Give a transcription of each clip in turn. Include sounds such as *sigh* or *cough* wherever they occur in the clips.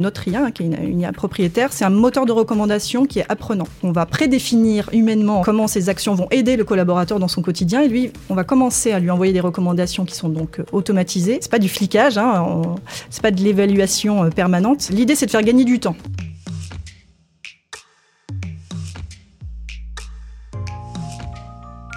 Notre IA, qui est une, IA propriétaire, c'est un moteur de recommandation qui est apprenant. On va prédéfinir humainement comment ces actions vont aider le collaborateur dans son quotidien et lui, on va commencer à lui envoyer des recommandations qui sont donc euh, automatisées. C'est pas du flicage, hein, c'est pas de l'évaluation euh, permanente. L'idée, c'est de faire gagner du temps.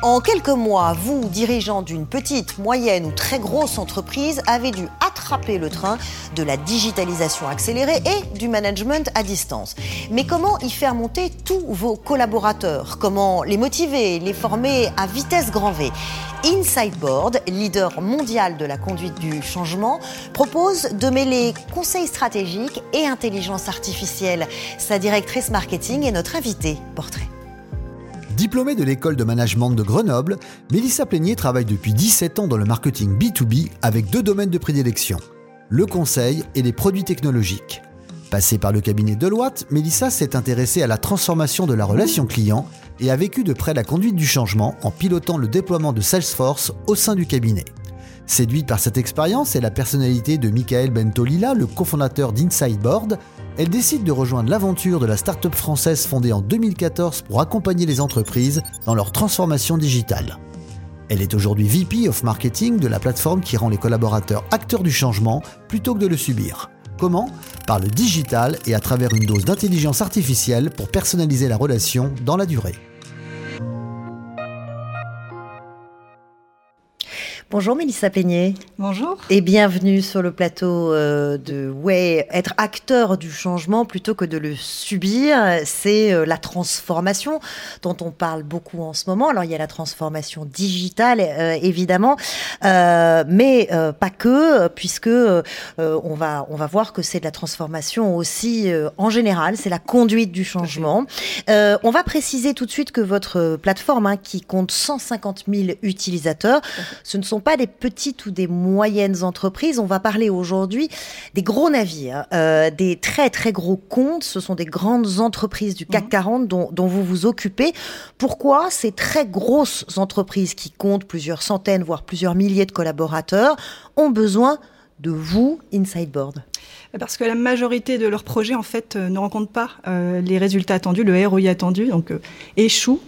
En quelques mois, vous, dirigeants d'une petite, moyenne ou très grosse entreprise, avez dû attraper le train de la digitalisation accélérée et du management à distance. Mais comment y faire monter tous vos collaborateurs? Comment les motiver, les former à vitesse grand V? Insideboard, leader mondial de la conduite du changement, propose de mêler conseils stratégiques et intelligence artificielle. Sa directrice marketing est notre invitée. Portrait. Diplômée de l'école de management de Grenoble, Mélissa Plénier travaille depuis 17 ans dans le marketing B2B avec deux domaines de prédilection, le conseil et les produits technologiques. Passée par le cabinet Deloitte, Mélissa s'est intéressée à la transformation de la relation client et a vécu de près la conduite du changement en pilotant le déploiement de Salesforce au sein du cabinet. Séduite par cette expérience et la personnalité de Michael Bentolila, le cofondateur d'Insideboard, elle décide de rejoindre l'aventure de la start-up française fondée en 2014 pour accompagner les entreprises dans leur transformation digitale. Elle est aujourd'hui VP of Marketing de la plateforme qui rend les collaborateurs acteurs du changement plutôt que de le subir. Comment? Par le digital et à travers une dose d'intelligence artificielle pour personnaliser la relation dans la durée. Bonjour Mélissa Peignet. Bonjour. Et bienvenue sur le plateau euh, de Ouais, être acteur du changement plutôt que de le subir, c'est euh, la transformation dont on parle beaucoup en ce moment. Alors il y a la transformation digitale euh, évidemment, mais pas que, puisque on va on va voir que c'est de la transformation aussi en général, c'est la conduite du changement. on va préciser tout de suite que votre plateforme, hein, qui compte 150 000 utilisateurs, ce ne sont pas des petites ou des moyennes entreprises. On va parler aujourd'hui des gros navires, euh, des très très gros comptes. Ce sont des grandes entreprises du CAC 40 mhm. dont, dont vous vous occupez. Pourquoi ces très grosses entreprises qui comptent plusieurs centaines, voire plusieurs milliers de collaborateurs, ont besoin de vous, Insideboard? Parce que la majorité de leurs projets, en fait, euh, ne rencontrent pas euh, les résultats attendus, le ROI attendu, donc euh, échoue,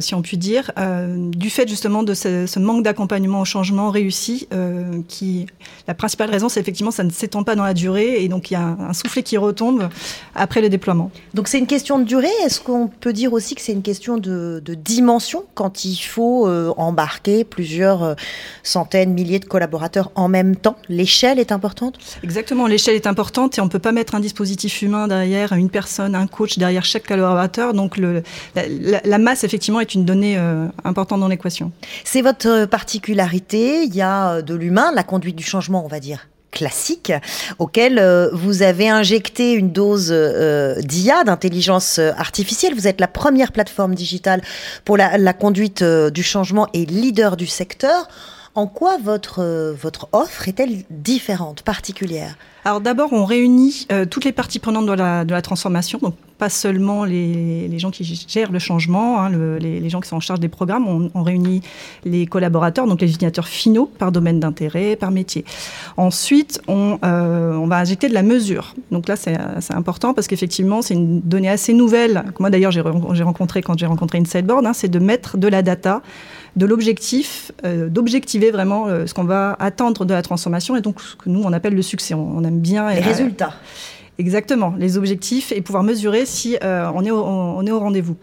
si on peut dire, du fait justement de ce, manque d'accompagnement au changement réussi, qui, la principale raison, c'est effectivement, ça ne s'étend pas dans la durée, et donc il y a un, soufflet qui retombe après le déploiement. Donc c'est une question de durée. Est-ce qu'on peut dire aussi que c'est une question de, de, dimension quand il faut embarquer plusieurs centaines, milliers de collaborateurs en même temps? L'échelle est importante? Exactement, l'échelle est importante et on ne peut pas mettre un dispositif humain derrière, une personne, un coach derrière chaque collaborateur. Donc la, masse, effectivement, est une donnée euh, importante dans l'équation. C'est votre particularité. Il y a de l'humain, la conduite du changement, on va dire classique auquel euh, vous avez injecté une dose euh, d'IA, d'intelligence artificielle. Vous êtes la première plateforme digitale pour la, la conduite du changement et leader du secteur. En quoi votre, votre offre est-elle différente, particulière? Alors d'abord, on réunit euh, toutes les parties prenantes de la, transformation, donc pas seulement les, gens qui gèrent le changement, hein, le, les, gens qui sont en charge des programmes, on, réunit les collaborateurs, donc les utilisateurs finaux par domaine d'intérêt, par métier. Ensuite, on, euh, va injecter de la mesure. Donc là, c'est important parce qu'effectivement, c'est une donnée assez nouvelle, moi d'ailleurs j'ai rencontré quand j'ai rencontré Insideboard, hein, c'est de mettre de la data de l'objectif, euh, d'objectiver vraiment ce qu'on va attendre de la transformation et donc ce que nous on appelle le succès. Bien les résultats. Exactement, les objectifs et pouvoir mesurer si euh, on est au, rendez-vous.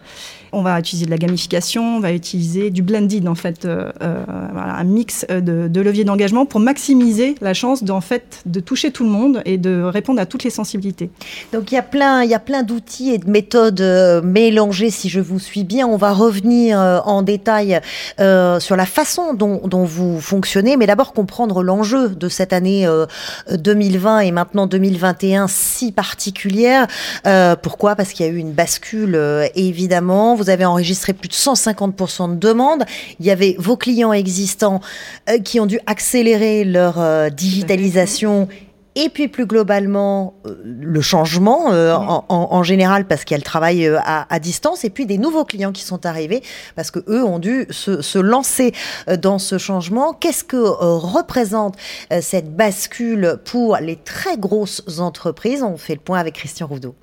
On va utiliser de la gamification, on va utiliser du blended, en fait, euh, euh, un mix de, leviers d'engagement pour maximiser la chance d'en fait, de toucher tout le monde et de répondre à toutes les sensibilités. Donc il y a plein, il y a plein d'outils et de méthodes mélangées, si je vous suis bien. On va revenir en détail sur la façon dont, vous fonctionnez, mais d'abord comprendre l'enjeu de cette année 2020 et maintenant 2021 si particulière. pourquoi? Parce qu'il y a eu une bascule, évidemment vous avez enregistré plus de 150% de demandes. Il y avait vos clients existants euh, qui ont dû accélérer leur euh, digitalisation et puis plus globalement euh, le changement euh, en, en, général parce qu'elle travaille euh, à, à, distance et puis des nouveaux clients qui sont arrivés parce que eux ont dû se, se lancer dans ce changement. Qu'est-ce que représente cette bascule pour les très grosses entreprises? On fait le point avec Christian Roudot.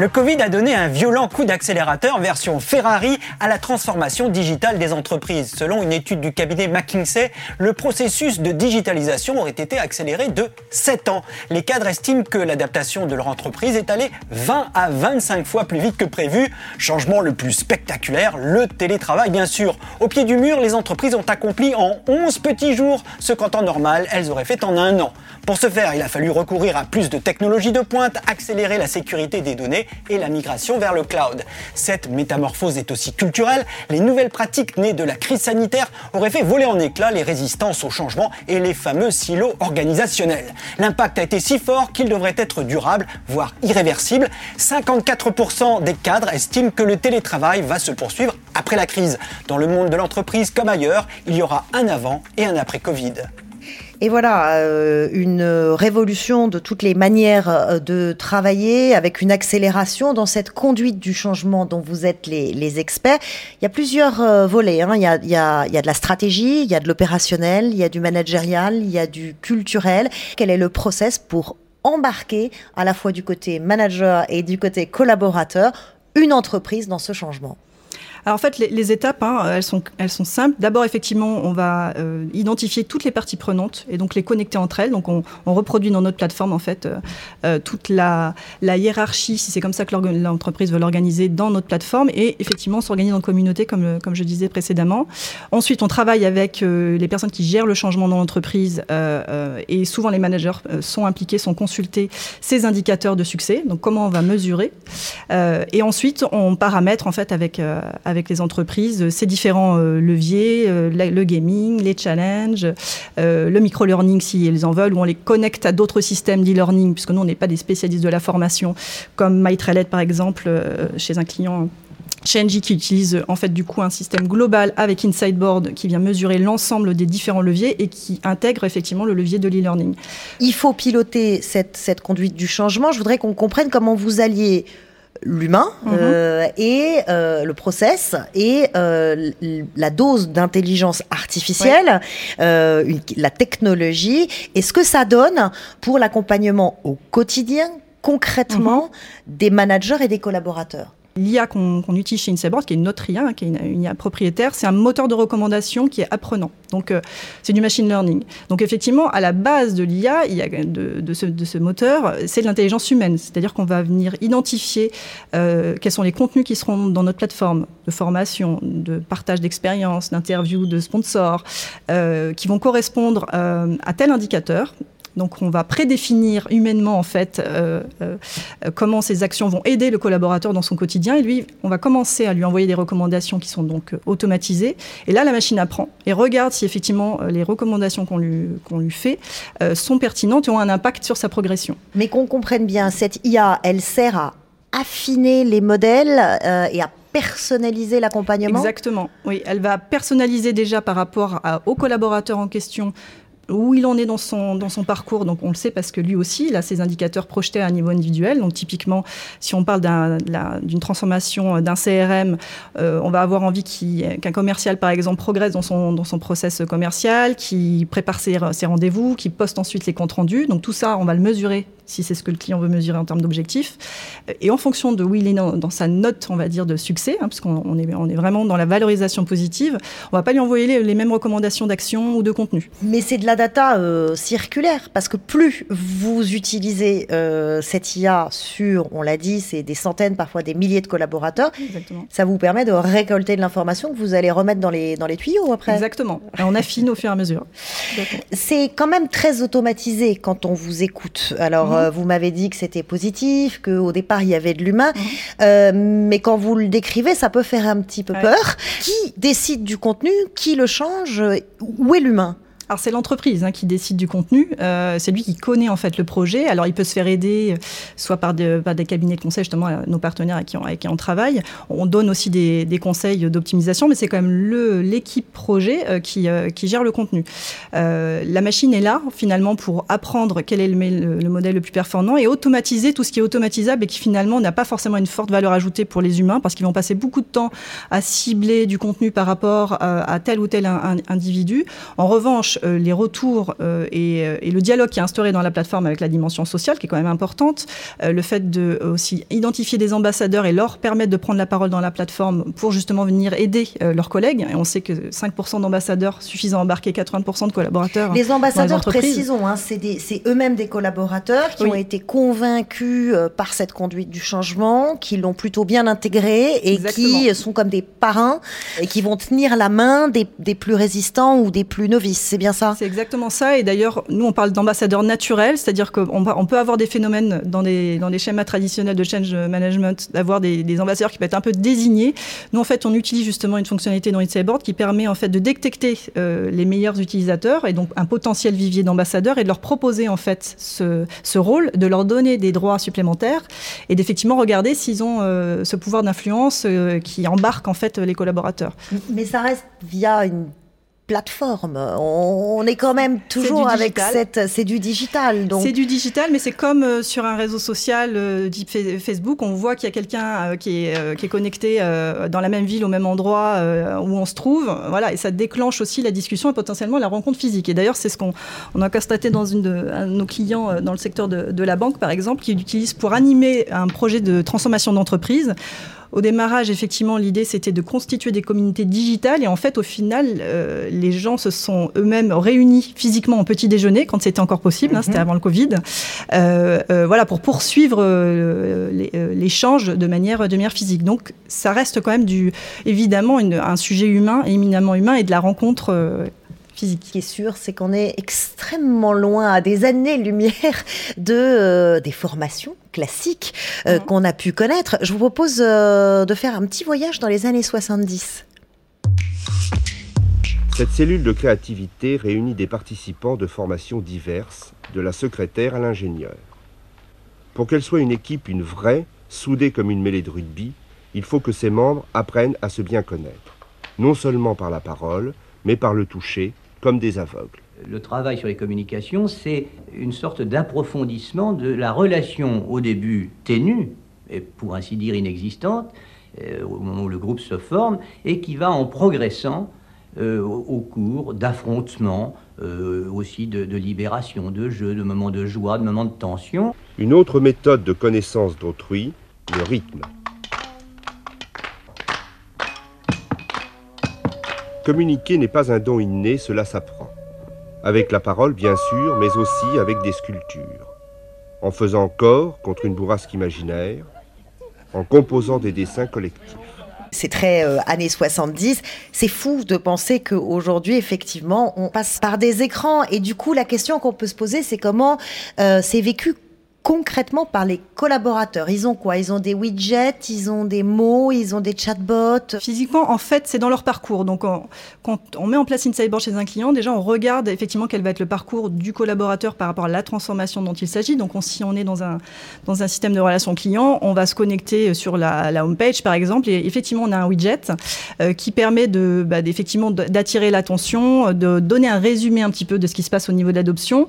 Le Covid a donné un violent coup d'accélérateur version Ferrari à la transformation digitale des entreprises. Selon une étude du cabinet McKinsey, le processus de digitalisation aurait été accéléré de 7 ans. Les cadres estiment que l'adaptation de leur entreprise est allée 20 à 25 fois plus vite que prévu. Changement le plus spectaculaire, le télétravail bien sûr. Au pied du mur, les entreprises ont accompli en 11 petits jours ce qu'en temps normal, elles auraient fait en un an. Pour ce faire, il a fallu recourir à plus de technologies de pointe, accélérer la sécurité des données et la migration vers le cloud. Cette métamorphose est aussi culturelle. Les nouvelles pratiques nées de la crise sanitaire auraient fait voler en éclats les résistances au changement et les fameux silos organisationnels. L'impact a été si fort qu'il devrait être durable, voire irréversible. 54% des cadres estiment que le télétravail va se poursuivre après la crise. Dans le monde de l'entreprise comme ailleurs, il y aura un avant et un après Covid. Et voilà, euh, une révolution de toutes les manières euh, de travailler, avec une accélération dans cette conduite du changement dont vous êtes les, experts. Il y a plusieurs euh, volets. Hein. Il, y a, de la stratégie, il y a de l'opérationnel, il y a du managérial, il y a du culturel. Quel est le process pour embarquer à la fois du côté manager et du côté collaborateur une entreprise dans ce changement? Alors en fait, les, étapes, hein, elles, sont, elles sont simples. D'abord, effectivement, on va euh, identifier toutes les parties prenantes et donc les connecter entre elles. Donc on, reproduit dans notre plateforme en fait euh, euh toute la, hiérarchie, si c'est comme ça que l'entreprise veut l'organiser dans notre plateforme. Et effectivement, on s'organise en communauté, comme, comme je disais précédemment. Ensuite, on travaille avec les personnes qui gèrent le changement dans l'entreprise et souvent les managers sont impliqués, sont consultés ces indicateurs de succès. Donc comment on va mesurer. et ensuite, on paramètre en fait avec les entreprises ces différents euh, leviers, euh, le gaming, les challenges, euh, le micro-learning si elles en veulent, ou on les connecte à d'autres systèmes d'e-learning, puisque nous, on n'est pas des spécialistes de la formation, comme MyTrailet par exemple, chez un client chez Engie qui utilise en fait du coup un système global avec Insideboard qui vient mesurer l'ensemble des différents leviers et qui intègre effectivement le levier de l'e-learning. Il faut piloter cette conduite du changement. Je voudrais qu'on comprenne comment vous alliez l'humain mhm. euh, et euh, le process et euh, la dose d'intelligence artificielle, la technologie et ce que ça donne pour l'accompagnement au quotidien concrètement mhm. des managers et des collaborateurs. L'IA qu'on utilise chez Insiboard, qui est notre IA, hein, qui est une, IA propriétaire, c'est un moteur de recommandation qui est apprenant. Donc, euh, c'est du machine learning. Donc, effectivement, à la base de l'IA, de, ce, moteur, c'est de l'intelligence humaine. C'est-à-dire qu'on va venir identifier euh, quels sont les contenus qui seront dans notre plateforme de formation, de partage d'expériences, d'interviews, de sponsors, euh, qui vont correspondre à tel indicateur donc on va prédéfinir humainement en fait euh, euh, comment ces actions vont aider le collaborateur dans son quotidien et lui on va commencer à lui envoyer des recommandations qui sont donc euh, automatisées et là la machine apprend et regarde si effectivement les recommandations qu'on lui, qu'on lui fait sont pertinentes et ont un impact sur sa progression. Mais qu'on comprenne bien, cette IA elle sert à affiner les modèles et à personnaliser l'accompagnement? Exactement, oui. Elle va personnaliser déjà par rapport au collaborateur en question où il en est dans son, dans son parcours. Donc on le sait parce que lui aussi, il a ses indicateurs projetés à un niveau individuel. Donc typiquement, si on parle d'une transformation d'un CRM, euh, on va avoir envie qu'un commercial, par exemple, progresse dans son, dans son process commercial, qui prépare ses, ses rendez-vous, qui poste ensuite les comptes rendus. Donc tout ça, on va le mesurer si c'est ce que le client veut mesurer en termes d'objectifs. Et en fonction de où il est dans, sa note, on va dire, de succès, hein, parce qu'on est, on est vraiment dans la valorisation positive, on va pas lui envoyer les, mêmes recommandations d'action ou de contenu. Mais c'est de la data euh, circulaire, parce que plus vous utilisez euh, cette IA sur, on l'a dit, c'est des centaines, parfois des milliers de collaborateurs, ça vous permet de récolter de l'information que vous allez remettre dans les, dans les tuyaux après. Exactement. Et on affine au fur et à mesure. C'est quand même très automatisé quand on vous écoute. Alors, euh, vous m'avez dit que c'était positif, qu'au départ il y avait de l'humain, mhm. euh, mais quand vous le décrivez, ça peut faire un petit peu peur. Qui décide du contenu? Qui le change? Où est l'humain? Alors c'est l'entreprise hein, qui décide du contenu. Euh, c'est lui qui connaît en fait le projet. Alors il peut se faire aider, euh, soit par, par des cabinets de conseil, justement nos partenaires avec qui on, avec qui on travaille. On donne aussi des, des conseils d'optimisation, mais c'est quand même le l'équipe projet euh, qui, qui gère le contenu. la machine est là finalement pour apprendre quel est le, le, modèle le plus performant et automatiser tout ce qui est automatisable et qui finalement n'a pas forcément une forte valeur ajoutée pour les humains parce qu'ils vont passer beaucoup de temps à cibler du contenu par rapport à, tel ou tel individu. En revanche, euh, les retours euh, euh, et, le dialogue qui est instauré dans la plateforme avec la dimension sociale, qui est quand même importante, le fait de aussi identifier des ambassadeurs et leur permettre de prendre la parole dans la plateforme pour justement venir aider leurs collègues. Et on sait que 5% d'ambassadeurs suffisent à embarquer 80% de collaborateurs. Les ambassadeurs, précisons, hein, c'est eux-mêmes des collaborateurs qui ont été convaincus par cette conduite du changement, qui l'ont plutôt bien intégré et qui sont comme des parrains et qui vont tenir la main des, des plus résistants ou des plus novices. C'est bien ça C'est exactement ça. Et d'ailleurs, nous, on parle d'ambassadeurs naturels, c'est-à-dire qu'on on peut avoir des phénomènes dans des, dans des schémas traditionnels de change management, d'avoir des, des, ambassadeurs qui peuvent être un peu désignés. Nous, en fait, on utilise justement une fonctionnalité dans Board qui permet en fait de détecter euh, les meilleurs utilisateurs et donc un potentiel vivier d'ambassadeurs et de leur proposer en fait ce, ce, rôle, de leur donner des droits supplémentaires et d'effectivement regarder s'ils ont euh, ce pouvoir d'influence euh, qui embarque en fait les collaborateurs. Mais ça reste via une plateforme. On, est quand même toujours avec cette. C'est du digital. Donc. C'est du digital, mais c'est comme euh, sur un réseau social euh, type Facebook. On voit qu'il y a quelqu'un euh, qui, est, qui est connecté dans la même ville, au même endroit où on se trouve. Voilà, et ça déclenche aussi la discussion et potentiellement la rencontre physique. Et d'ailleurs, c'est ce qu'on on a constaté dans une de, un de nos clients dans le secteur de, de la banque, par exemple, qui l'utilise pour animer un projet de transformation d'entreprise au démarrage, effectivement, l'idée c'était de constituer des communautés digitales et en fait, au final, euh, les gens se sont eux-mêmes réunis physiquement au petit déjeuner quand c'était encore possible, hein, c'était mhm. avant le Covid, euh, euh, voilà, pour poursuivre l'échange de manière, de manière physique. Donc, ça reste quand même du, évidemment un sujet humain, éminemment humain et de la rencontre physique. Ce qui est sûr, c'est qu'on est extrêmement loin, à des années-lumière, *laughs* de, euh, des formations classiques euh, mhm. qu'on a pu connaître. Je vous propose euh, de faire un petit voyage dans les années 70. Cette cellule de créativité réunit des participants de formations diverses, de la secrétaire à l'ingénieur. Pour qu'elle soit une équipe, une vraie, soudée comme une mêlée de rugby, il faut que ses membres apprennent à se bien connaître, non seulement par la parole, mais par le toucher, comme des aveugles. Le travail sur les communications, c'est une sorte d'approfondissement de la relation au début ténue, et pour ainsi dire inexistante, euh, au moment où le groupe se forme, et qui va en progressant euh, au cours d'affrontements, euh, aussi de, de, libération, de jeux, de moments de joie, de moments de tension. Une autre méthode de connaissance d'autrui, le rythme. Communiquer n'est pas un don inné, cela s'apprend. Avec la parole, bien sûr, mais aussi avec des sculptures. En faisant corps contre une bourrasque imaginaire, en composant des dessins collectifs. C'est très euh, années 70. C'est fou de penser qu'aujourd'hui, effectivement, on passe par des écrans. Et du coup, la question qu'on peut se poser, c'est comment euh, c'est vécu concrètement par les collaborateurs. Ils ont quoi? Ils ont des widgets, ils ont des mots, ils ont des chatbots. Physiquement, en fait, c'est dans leur parcours. Donc, quand on met en place Insideboard chez un client, déjà, on regarde effectivement quel va être le parcours du collaborateur par rapport à la transformation dont il s'agit. Donc, si on est dans un, dans un système de relation client, on va se connecter sur la, la homepage, par exemple, et effectivement, on a un widget euh, qui permet de, bah, effectivement d'attirer l'attention, de donner un résumé un petit peu de ce qui se passe au niveau de l'adoption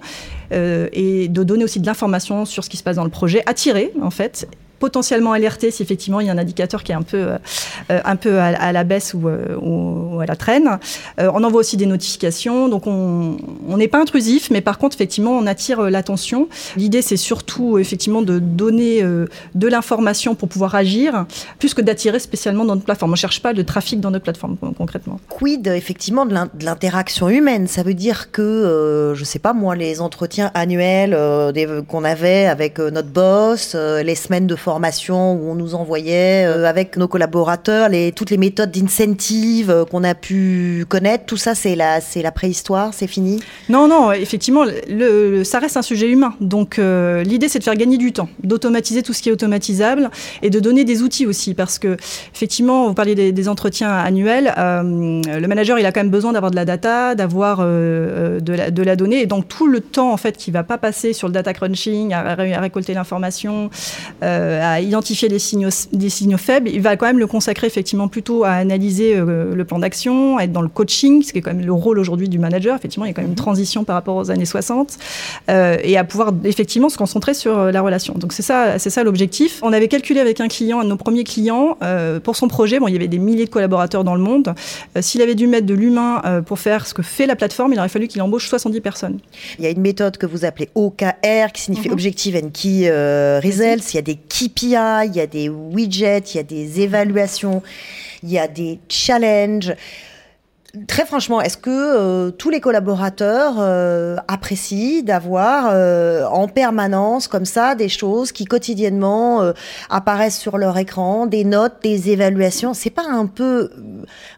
et de donner aussi de l'information sur ce qui se passe dans le projet, attirer en fait potentiellement alerter si effectivement il y a un indicateur qui est un peu, euh, un peu à, la baisse ou, euh, à la traîne. Euh, on envoie aussi des notifications, donc on n'est pas intrusif, mais par contre effectivement on attire l'attention. L'idée c'est surtout effectivement de donner de l'information pour pouvoir agir, plus que d'attirer spécialement dans notre plateforme. On ne cherche pas de trafic dans notre plateforme concrètement. Quid effectivement de l'interaction humaine? Ça veut dire que, je sais pas moi, les entretiens annuels qu'on avait avec notre boss, les semaines de formation, où on nous envoyait euh, avec nos collaborateurs toutes les méthodes d'incentive euh, qu'on a pu connaître. Tout ça, c'est la, préhistoire, c'est fini? Non, non, effectivement, ça reste un sujet humain. Donc euh, l'idée, c'est de faire gagner du temps, d'automatiser tout ce qui est automatisable et de donner des outils aussi. Parce que, effectivement, vous parliez des, entretiens annuels, le manager, il a quand même besoin d'avoir de la data, d'avoir de, la, donnée. Et donc tout le temps, en fait, qui va pas passer sur le data crunching, à, à récolter l'information, à identifier des signaux, faibles, il va quand même le consacrer effectivement plutôt à analyser euh, le plan d'action, à être dans le coaching, ce qui est quand même le rôle aujourd'hui du manager. Effectivement, il y a quand même une transition par rapport aux années 60, euh, et à pouvoir effectivement se concentrer sur euh, la relation. Donc c'est ça, c'est ça l'objectif. On avait calculé avec un client, un de nos premiers clients, pour son projet. Bon, il y avait des milliers de collaborateurs dans le monde. S'il avait dû mettre de l'humain pour faire ce que fait la plateforme, il aurait fallu qu'il embauche 70 personnes. Il y a une méthode que vous appelez OKR, qui signifie mhm. Objective and Key Results. Il y a des Il y a des widgets, il y a des évaluations, il y a des challenges. Très franchement, est-ce que euh, tous les collaborateurs euh, apprécient d'avoir euh, en permanence comme ça des choses qui quotidiennement apparaissent sur leur écran, des notes, des évaluations? C'est pas un peu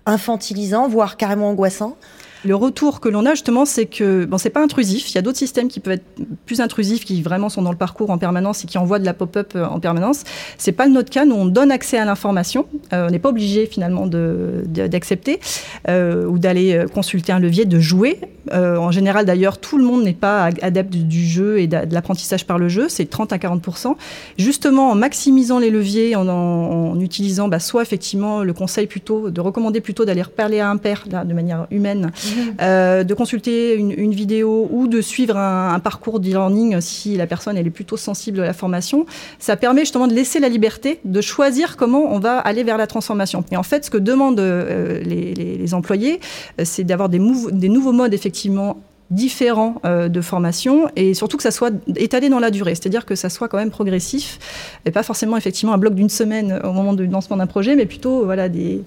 infantilisant, voire carrément angoissant? Le retour que l'on a justement, c'est que bon, c'est pas intrusif. Il y a d'autres systèmes qui peuvent être plus intrusifs, qui vraiment sont dans le parcours en permanence et qui envoient de la pop-up euh, en permanence. C'est pas notre cas. Nous, on donne accès à l'information. Euh, on n'est pas obligé finalement d'accepter euh, ou d'aller consulter un levier, de jouer. en général, d'ailleurs, tout le monde n'est pas adepte du jeu et de, l'apprentissage par le jeu. C'est 30 à 40% Justement, en maximisant les leviers, en, utilisant bah, soit effectivement le conseil plutôt de recommander plutôt d'aller parler à un père de manière humaine. Euh, de consulter une, vidéo ou de suivre un, parcours d'e-learning si la personne elle est plutôt sensible à la formation. Ça permet justement de laisser la liberté de choisir comment on va aller vers la transformation. Et en fait, ce que demandent euh, les, employés, euh, c'est d'avoir des, des nouveaux modes effectivement différents euh, de formation et surtout que ça soit étalé dans la durée, c'est-à-dire que ça soit quand même progressif et pas forcément effectivement un bloc d'une semaine au moment du lancement d'un projet, mais plutôt voilà des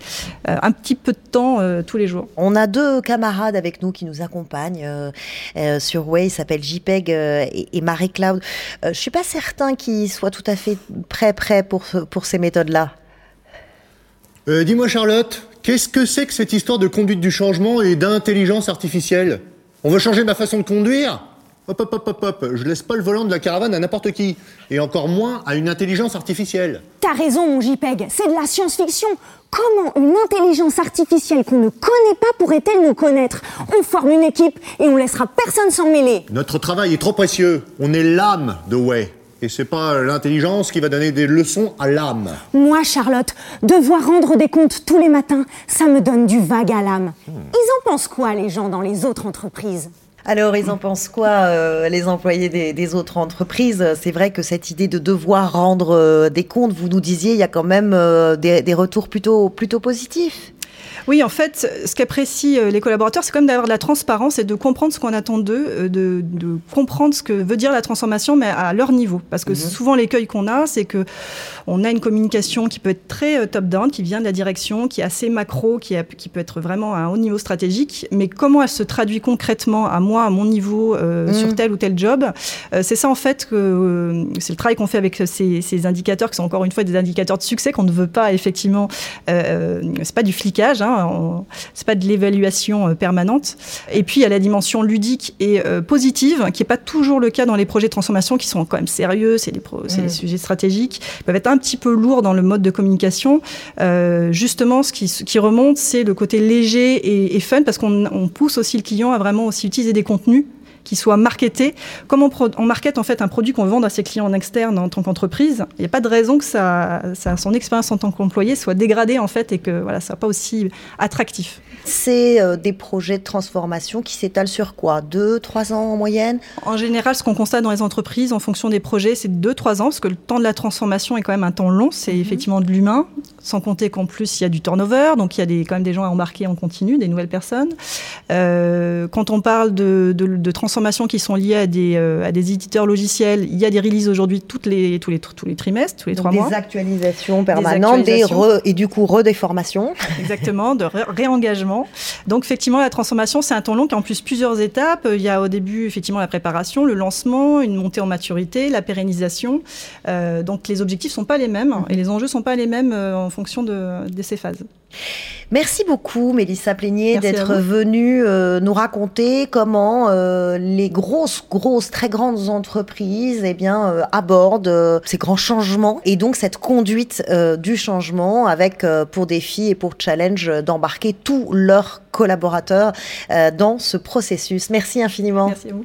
euh, un petit peu de temps euh, tous les jours. On a deux camarades avec nous qui nous accompagnent sur Way, s'appellent JPEG et, et Marie Cloud. je suis pas certain qu'ils soient tout à fait prêts prêts pour pour ces méthodes-là. Dis-moi Charlotte, qu'est-ce que c'est que cette histoire de conduite du changement et d'intelligence artificielle? On veut changer ma façon de conduire Hop, hop, hop, hop, hop. Je laisse pas le volant de la caravane à n'importe qui. Et encore moins à une intelligence artificielle. T'as raison, mon JPEG. C'est de la science-fiction. Comment une intelligence artificielle qu'on ne connaît pas pourrait-elle nous connaître? On forme une équipe et on laissera personne s'en mêler. Notre travail est trop précieux. On est l'âme de Way. Et c'est pas l'intelligence qui va donner des leçons à l'âme. Moi, Charlotte, devoir rendre des comptes tous les matins, ça me donne du vague à l'âme. Hmm. Ils en pensent quoi, les gens dans les autres entreprises? Alors, ils en pensent quoi, euh, les employés des, autres entreprises? C'est vrai que cette idée de devoir rendre euh, des comptes, vous nous disiez, il y a quand même euh, des, des, retours plutôt, plutôt positifs. Oui, en fait, ce qu'apprécient euh, les collaborateurs, c'est comme d'avoir de la transparence et de comprendre ce qu'on attend d'eux, euh, de, comprendre ce que veut dire la transformation, mais à leur niveau. Parce que mhm. souvent, l'écueil qu'on a, c'est que on a une communication qui peut être très euh, top-down, qui vient de la direction, qui est assez macro, qui, qui, peut être vraiment à un haut niveau stratégique. Mais comment elle se traduit concrètement à moi, à mon niveau, mhm. sur tel ou tel job C'est ça, en fait, que c'est le travail qu'on fait avec ces, indicateurs, qui sont encore une fois des indicateurs de succès qu'on ne veut pas, effectivement, c'est pas du flicage, hein, c'est pas de l'évaluation euh, permanente. Et puis il y a la dimension ludique et euh, positive, qui n'est pas toujours le cas dans les projets de transformation, qui sont quand même sérieux, c'est des, des, sujets stratégiques, ils peuvent être un petit peu lourds dans le mode de communication. Euh, justement, ce qui, qui remonte, c'est le côté léger et, et fun, parce qu'on pousse aussi le client à vraiment aussi utiliser des contenus qui soit marketé. Comme on, on market en fait un produit qu'on vend à ses clients en externe en tant qu'entreprise, il n'y a pas de raison que ça, ça, son expérience en tant qu'employé soit dégradée en fait et que voilà, ça soit pas aussi attractif. C'est euh, des projets de transformation qui s'étalent sur quoi? Deux, trois ans en moyenne? En général, ce qu'on constate dans les entreprises, en fonction des projets, c'est deux, trois ans, parce que le temps de la transformation est quand même un temps long. C'est mhm. effectivement de l'humain. Sans compter qu'en plus il y a du turnover, donc il y a des, quand même des gens à embarquer en continu, des nouvelles personnes. Euh, quand on parle de, de, de, transformations qui sont liées à des, euh, à des éditeurs logiciels, il y a des releases aujourd'hui toutes les, tous, les, tous les trimestres, tous les donc trois des mois. Actualisations permanentes, des actualisations et du coup redéformations. *laughs* Exactement, de ré réengagement. Donc effectivement, la transformation, c'est un temps long qui a en plus plusieurs étapes. Il y a au début effectivement la préparation, le lancement, une montée en maturité, la pérennisation. Euh, donc les objectifs sont pas les mêmes et les enjeux sont pas les mêmes en fonction de, de ces phases. Merci beaucoup, Mélissa Plénier, d'être venue euh, nous raconter comment euh, les grosses, grosses, très grandes entreprises eh bien, euh, abordent ces grands changements et donc cette conduite du changement avec pour défi et pour challenge d'embarquer tous leurs collaborateurs dans ce processus. Merci infiniment. Merci à vous.